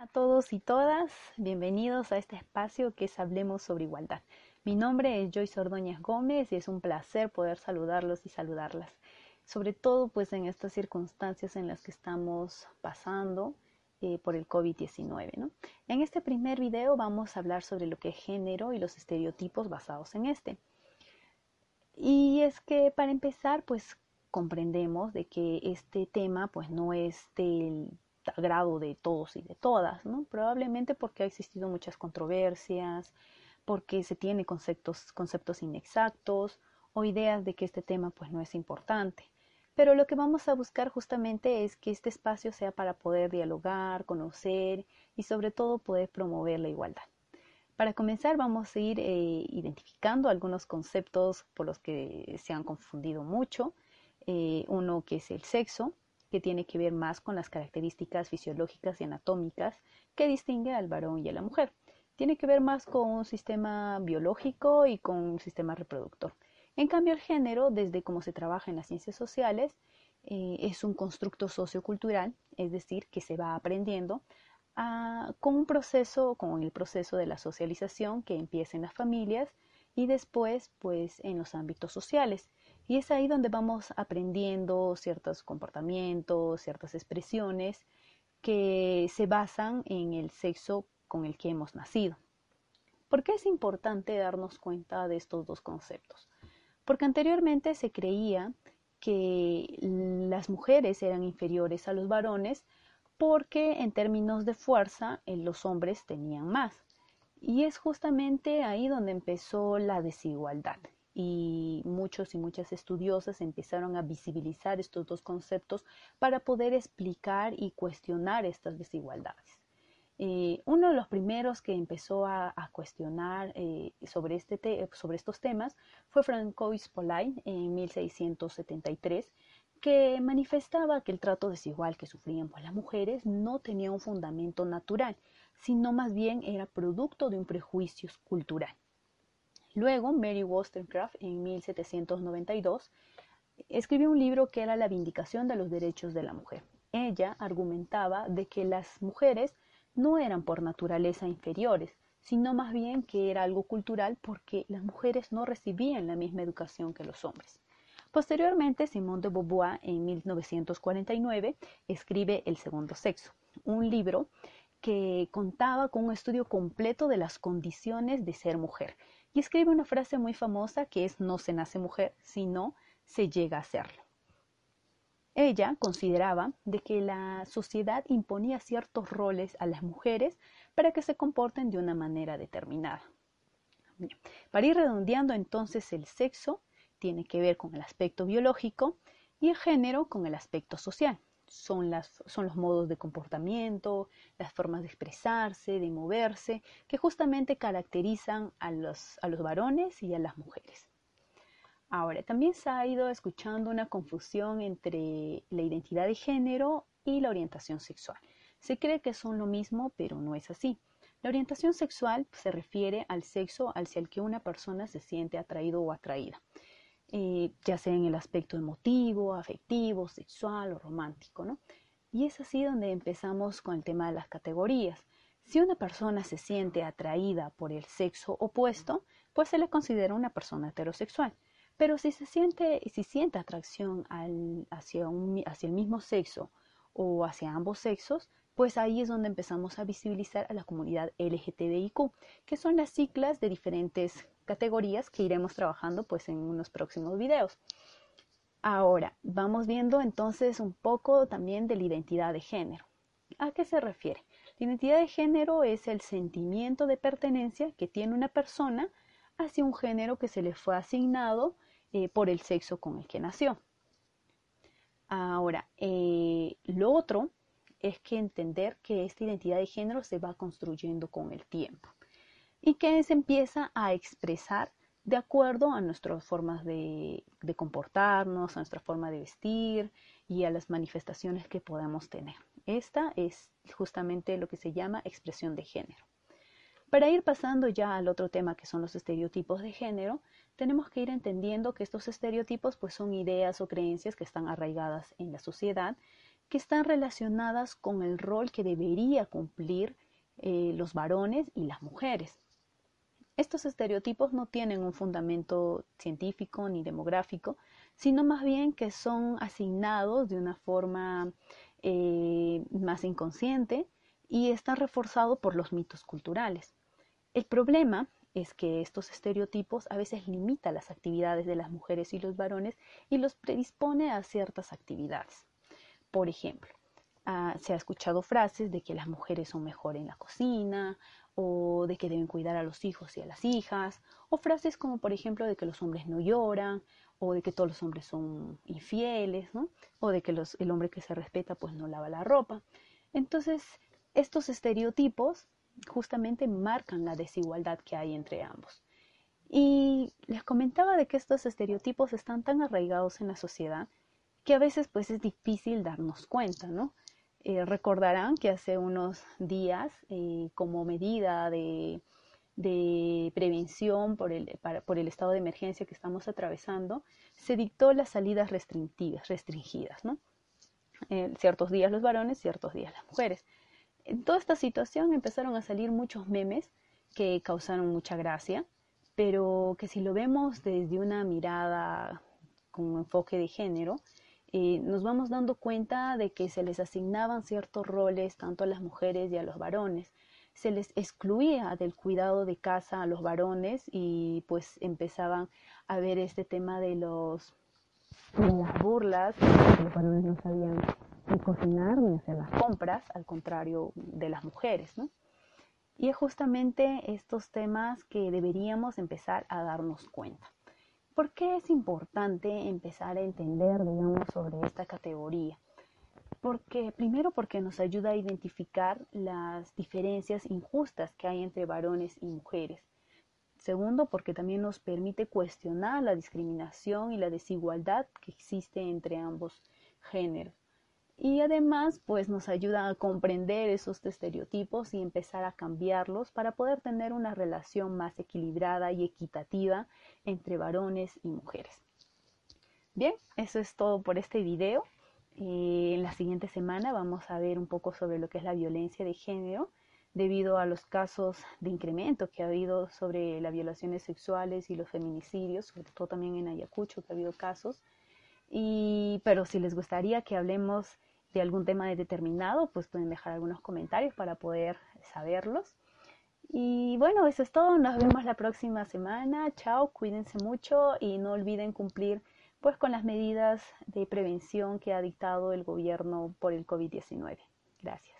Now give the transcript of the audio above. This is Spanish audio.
a todos y todas, bienvenidos a este espacio que es Hablemos sobre Igualdad. Mi nombre es Joyce Ordóñez Gómez y es un placer poder saludarlos y saludarlas, sobre todo pues en estas circunstancias en las que estamos pasando eh, por el COVID-19. ¿no? En este primer video vamos a hablar sobre lo que es género y los estereotipos basados en este. Y es que para empezar pues comprendemos de que este tema pues no es del agrado de todos y de todas, ¿no? Probablemente porque ha existido muchas controversias, porque se tiene conceptos, conceptos inexactos o ideas de que este tema pues no es importante. Pero lo que vamos a buscar justamente es que este espacio sea para poder dialogar, conocer y sobre todo poder promover la igualdad. Para comenzar vamos a ir eh, identificando algunos conceptos por los que se han confundido mucho. Eh, uno que es el sexo, que tiene que ver más con las características fisiológicas y anatómicas que distingue al varón y a la mujer. Tiene que ver más con un sistema biológico y con un sistema reproductor. En cambio, el género, desde cómo se trabaja en las ciencias sociales, eh, es un constructo sociocultural, es decir, que se va aprendiendo a, con un proceso, con el proceso de la socialización que empieza en las familias y después, pues, en los ámbitos sociales. Y es ahí donde vamos aprendiendo ciertos comportamientos, ciertas expresiones que se basan en el sexo con el que hemos nacido. ¿Por qué es importante darnos cuenta de estos dos conceptos? Porque anteriormente se creía que las mujeres eran inferiores a los varones porque en términos de fuerza eh, los hombres tenían más. Y es justamente ahí donde empezó la desigualdad y muchos y muchas estudiosas empezaron a visibilizar estos dos conceptos para poder explicar y cuestionar estas desigualdades. Eh, uno de los primeros que empezó a, cuestionar eh, sobre, este sobre estos temas fue Francois Pauline en 1673, que manifestaba que el trato desigual que sufrían las mujeres no tenía un fundamento natural, sino más bien era producto de un prejuicio cultural. Luego, Mary Wollstonecraft, en 1792, escribió un libro que era La Vindicación de los Derechos de la Mujer. Ella argumentaba de que las mujeres no eran por naturaleza inferiores, sino más bien que era algo cultural porque las mujeres no recibían la misma educación que los hombres. Posteriormente, Simone de Beauvoir, en 1949, escribe El segundo sexo, un libro que contaba con un estudio completo de las condiciones de ser mujer, y escribe una frase muy famosa que es no se nace mujer, sino se llega a serlo. Ella consideraba de que la sociedad imponía ciertos roles a las mujeres para que se comporten de una manera determinada. Para ir redondeando entonces el sexo tiene que ver con el aspecto biológico y el género con el aspecto social son, los modos de comportamiento, las formas de expresarse, de moverse, que justamente caracterizan a los, a los varones y a las mujeres. Ahora, también se ha ido escuchando una confusión entre la identidad de género y la orientación sexual. Se cree que son lo mismo, pero no es así. La orientación sexual se refiere al sexo hacia el que una persona se siente atraído o atraída. Eh, ya sea en el aspecto emotivo, afectivo, sexual o romántico, ¿no? Y es así donde empezamos con el tema de las categorías. Si una persona se siente atraída por el sexo opuesto, pues se le considera una persona heterosexual. Pero si se siente, si siente atracción hacia, hacia el mismo sexo o hacia ambos sexos, pues ahí es donde empezamos a visibilizar a la comunidad LGTBIQ, que son las siglas de diferentes categorías que iremos trabajando pues en unos próximos videos. Ahora, vamos viendo entonces un poco también de la identidad de género. ¿A qué se refiere? La identidad de género es el sentimiento de pertenencia que tiene una persona hacia un género que se le fue asignado eh, por el sexo con el que nació. Ahora, eh, lo otro es que entender que esta identidad de género se va construyendo con el tiempo y que se empieza a expresar de acuerdo a nuestras formas de, comportarnos, a nuestra forma de vestir y a las manifestaciones que podamos tener. Esta es justamente lo que se llama expresión de género. Para ir pasando ya al otro tema que son los estereotipos de género, tenemos que ir entendiendo que estos estereotipos pues son ideas o creencias que están arraigadas en la sociedad que están relacionadas con el rol que debería cumplir eh, los varones y las mujeres. Estos estereotipos no tienen un fundamento científico ni demográfico, sino más bien que son asignados de una forma eh, más inconsciente y están reforzados por los mitos culturales. El problema es que estos estereotipos a veces limitan las actividades de las mujeres y los varones y los predispone a ciertas actividades. Por ejemplo, ah, se ha escuchado frases de que las mujeres son mejor en la cocina o de que deben cuidar a los hijos y a las hijas, o frases como por ejemplo de que los hombres no lloran, o de que todos los hombres son infieles, o de que el hombre que se respeta pues no lava la ropa. Entonces, estos estereotipos justamente marcan la desigualdad que hay entre ambos. Y les comentaba de que estos estereotipos están tan arraigados en la sociedad que a veces pues es difícil darnos cuenta, ¿no? Eh, recordarán que hace unos días, eh, como medida de, prevención por el, estado de emergencia que estamos atravesando, se dictó las salidas restringidas, restringidas ¿no? Eh, ciertos días los varones, ciertos días las mujeres. En toda esta situación empezaron a salir muchos memes que causaron mucha gracia, pero que si lo vemos desde una mirada con un enfoque de género, nos vamos dando cuenta de que se les asignaban ciertos roles tanto a las mujeres y a los varones. Se les excluía del cuidado de casa a los varones y pues empezaban a ver este tema de los las burlas, los varones no sabían ni cocinar ni hacer las compras, al contrario de las mujeres, ¿no? Y es justamente estos temas que deberíamos empezar a darnos cuenta. ¿Por qué es importante empezar a entender, digamos, sobre esta categoría? Porque, primero, porque nos ayuda a identificar las diferencias injustas que hay entre varones y mujeres. Segundo, porque también nos permite cuestionar la discriminación y la desigualdad que existe entre ambos géneros. Y además, pues nos ayuda a comprender esos estereotipos y empezar a cambiarlos para poder tener una relación más equilibrada y equitativa entre varones y mujeres. Bien, eso es todo por este video. Eh, en la siguiente semana vamos a ver un poco sobre lo que es la violencia de género debido a los casos de incremento que ha habido sobre las violaciones sexuales y los feminicidios, sobre todo también en Ayacucho que ha habido casos. Y, pero si les gustaría que hablemos de algún tema determinado, pues pueden dejar algunos comentarios para poder saberlos. Y bueno, eso es todo. Nos vemos la próxima semana. Chao, cuídense mucho y no olviden cumplir pues con las medidas de prevención que ha dictado el gobierno por el COVID-19. Gracias.